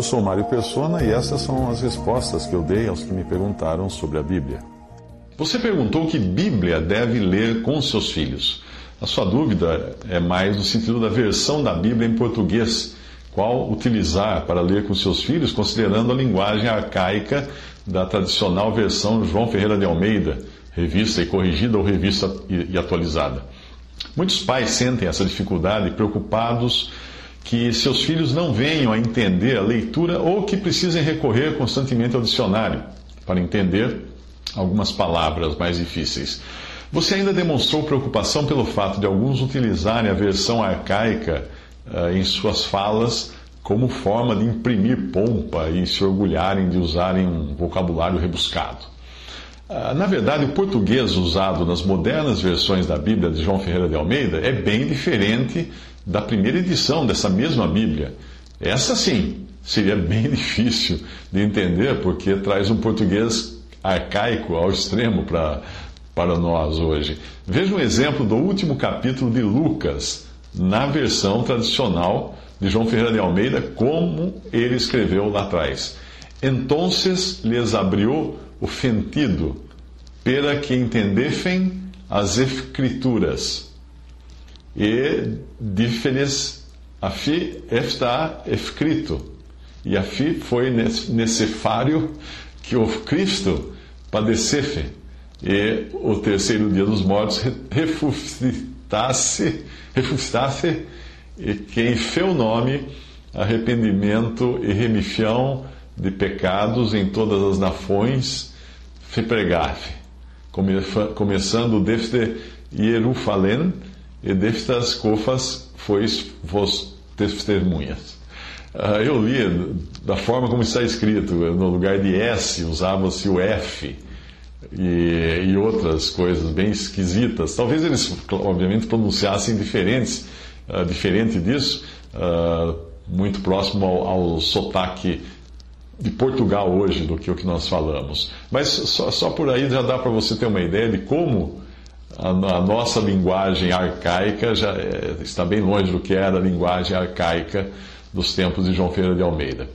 Eu sou Mário Persona e essas são as respostas que eu dei aos que me perguntaram sobre a Bíblia. Você perguntou que Bíblia deve ler com seus filhos. A sua dúvida é mais no sentido da versão da Bíblia em português, qual utilizar para ler com seus filhos, considerando a linguagem arcaica da tradicional versão João Ferreira de Almeida, revista e corrigida ou revista e atualizada. Muitos pais sentem essa dificuldade preocupados que seus filhos não venham a entender a leitura ou que precisem recorrer constantemente ao dicionário para entender algumas palavras mais difíceis. Você ainda demonstrou preocupação pelo fato de alguns utilizarem a versão arcaica uh, em suas falas como forma de imprimir pompa e se orgulharem de usarem um vocabulário rebuscado. Uh, na verdade, o português usado nas modernas versões da Bíblia de João Ferreira de Almeida é bem diferente da primeira edição dessa mesma Bíblia. Essa sim seria bem difícil de entender, porque traz um português arcaico ao extremo para para nós hoje. Veja um exemplo do último capítulo de Lucas, na versão tradicional de João Ferreira de Almeida, como ele escreveu lá atrás. Entonces les abriu o sentido, para que entendessem as escrituras. E disse-lhes, afi está escrito. E afi foi necessário que o Cristo padecesse e o terceiro dia dos mortos ressuscitasse, ressuscitasse e quem fez o nome, arrependimento e remissão de pecados em todas as nações, se pregasse, começando desde Jerusalém e destas cofas fois vos testemunhas. Ah, eu li da forma como está escrito, no lugar de S usava-se o F e, e, outras coisas bem esquisitas. Talvez eles, obviamente, pronunciassem diferentes, uh, diferente disso, uh, muito próximo ao, ao sotaque de Portugal hoje do que o que nós falamos. Mas só, só por aí já dá para você ter uma ideia de como a, a nossa linguagem arcaica já é, está bem longe do que era a linguagem arcaica dos tempos de João Ferreira de Almeida.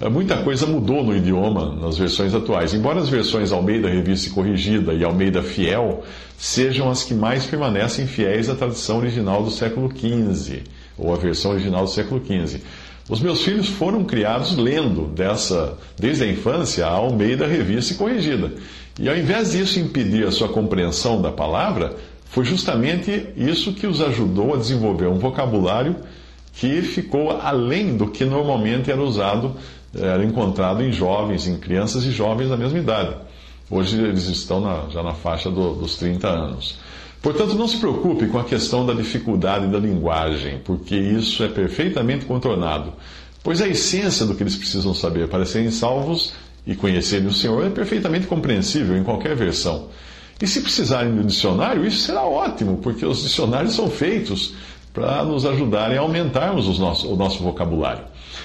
É, muita coisa mudou no idioma nas versões atuais. Embora as versões Almeida Revista e Corrigida e Almeida Fiel sejam as que mais permanecem fiéis à tradição original do século XV, ou à versão original do século XV. Os meus filhos foram criados lendo dessa, desde a infância, a Almeida Revista e Corrigida. E ao invés disso impedir a sua compreensão da palavra, foi justamente isso que os ajudou a desenvolver um vocabulário que ficou além do que normalmente era usado, era encontrado em jovens, em crianças e jovens da mesma idade. Hoje eles estão na, já na faixa do, dos 30 anos. Portanto, não se preocupe com a questão da dificuldade da linguagem, porque isso é perfeitamente contornado, pois a essência do que eles precisam saber para serem salvos e conhecerem o Senhor é perfeitamente compreensível em qualquer versão. E se precisarem um dicionário, isso será ótimo, porque os dicionários são feitos para nos ajudarem a aumentarmos nosso, o nosso vocabulário.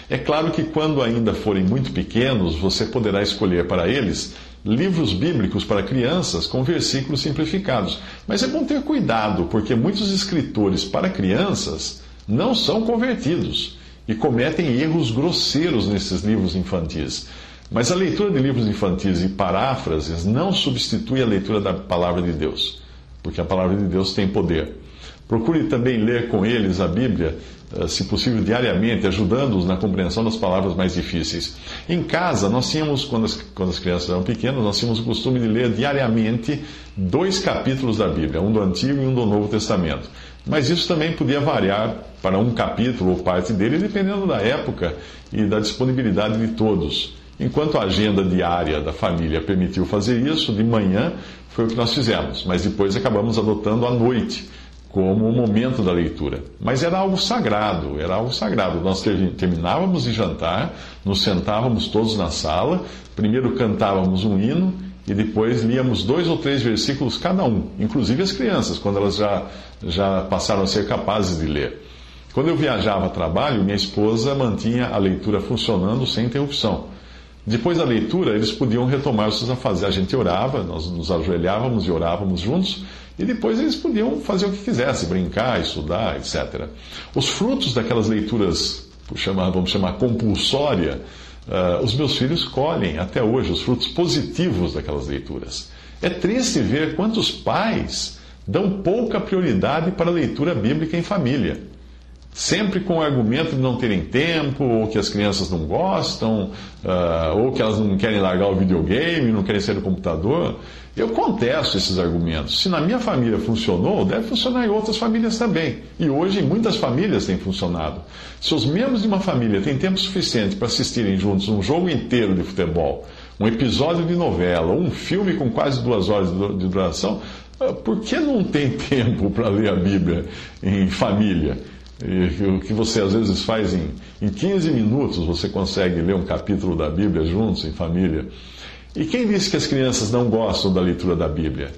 É claro que quando ainda forem muito pequenos, você poderá escolher para eles livros bíblicos para crianças com versículos simplificados. Mas é bom ter cuidado, porque muitos escritores para crianças não são convertidos e cometem erros grosseiros nesses livros infantis. Mas a leitura de livros infantis e paráfrases não substitui a leitura da palavra de Deus, porque a palavra de Deus tem poder. Procure também ler com eles a Bíblia, eh, se possível diariamente, ajudando-os na compreensão das palavras mais difíceis. Em casa, nós tínhamos, quando as, quando as crianças eram pequenas, nós tínhamos o costume de ler diariamente dois capítulos da Bíblia, um do Antigo e um do Novo Testamento. Mas isso também podia variar para um capítulo ou parte dele, dependendo da época e da disponibilidade de todos. Enquanto a agenda diária da família permitiu fazer isso, de manhã foi o que nós fizemos, mas depois acabamos adotando à noite como o momento da leitura. Mas era algo sagrado, era algo sagrado. Nós terminávamos de jantar, nos sentávamos todos na sala, primeiro cantávamos um hino e depois líamos dois ou três versículos cada um, inclusive as crianças, quando elas já, já passaram a ser capazes de ler. Quando eu viajava a trabalho, minha esposa mantinha a leitura funcionando sem interrupção. Depois da leitura, eles podiam retomar os seus afazeres. A gente orava, nós nos ajoelhávamos e orávamos juntos, e depois eles podiam fazer o que quisessem, brincar, estudar, etc. Os frutos daquelas leituras, vamos chamar compulsória, uh, os meus filhos colhem até hoje os frutos positivos daquelas leituras. É triste ver quantos pais dão pouca prioridade para a leitura bíblica em família sempre com o argumento de não terem tempo, ou que as crianças não gostam, uh, ou que elas não querem largar o videogame, não querem sair do computador. Eu contesto esses argumentos. Se na minha família funcionou, deve funcionar em outras famílias também. E hoje, em muitas famílias tem funcionado. Se os membros de uma família têm tempo suficiente para assistirem juntos um jogo inteiro de futebol, um episódio de novela, um filme com quase duas horas de duração, ah, por que não tem tempo para ler a Bíblia em família? O que você às vezes faz em, em 15 minutos, você consegue ler um capítulo da Bíblia juntos, em família. E quem disse que as crianças não gostam da leitura da Bíblia?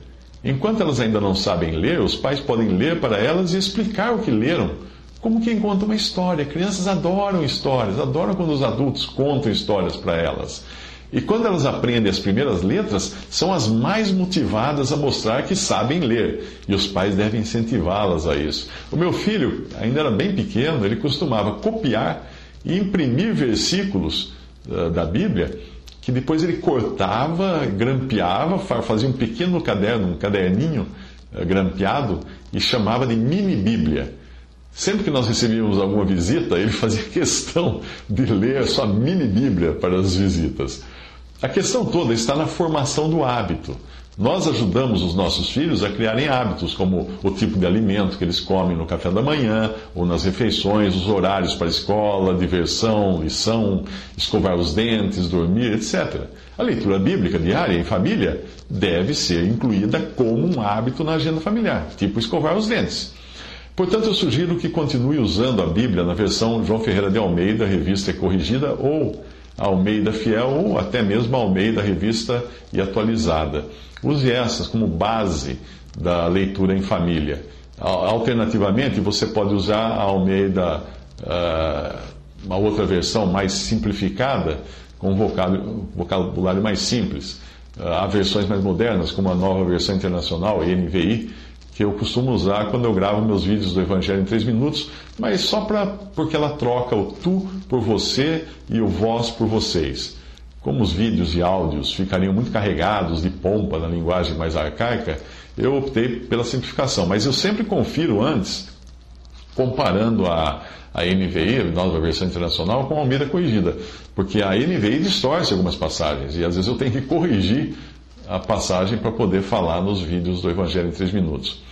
Enquanto elas ainda não sabem ler, os pais podem ler para elas e explicar o que leram, como quem conta uma história. Crianças adoram histórias, adoram quando os adultos contam histórias para elas. E quando elas aprendem as primeiras letras, são as mais motivadas a mostrar que sabem ler. E os pais devem incentivá-las a isso. O meu filho, ainda era bem pequeno, ele costumava copiar e imprimir versículos uh, da Bíblia que depois ele cortava, grampeava, fazia um pequeno caderno, um caderninho uh, grampeado e chamava de mini Bíblia. Sempre que nós recebíamos alguma visita, ele fazia questão de ler a sua mini Bíblia para as visitas. A questão toda está na formação do hábito. Nós ajudamos os nossos filhos a criarem hábitos, como o tipo de alimento que eles comem no café da manhã ou nas refeições, os horários para a escola, diversão, lição, escovar os dentes, dormir, etc. A leitura bíblica diária em família deve ser incluída como um hábito na agenda familiar, tipo escovar os dentes. Portanto, eu sugiro que continue usando a Bíblia na versão João Ferreira de Almeida, revista corrigida, ou Almeida Fiel ou até mesmo Almeida Revista e Atualizada. Use essas como base da leitura em família. Alternativamente, você pode usar a Almeida, uh, uma outra versão mais simplificada, com um vocabulário mais simples. Uh, há versões mais modernas, como a nova versão internacional, NVI, que eu costumo usar quando eu gravo meus vídeos do Evangelho em 3 minutos, mas só pra, porque ela troca o tu por você e o vós por vocês. Como os vídeos e áudios ficariam muito carregados de pompa na linguagem mais arcaica, eu optei pela simplificação. Mas eu sempre confiro antes, comparando a, a NVI, a nova versão internacional, com a Almeida corrigida. Porque a NVI distorce algumas passagens e às vezes eu tenho que corrigir a passagem para poder falar nos vídeos do Evangelho em 3 minutos.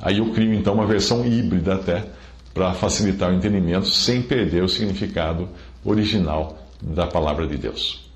Aí eu crio então uma versão híbrida até para facilitar o entendimento sem perder o significado original da palavra de Deus.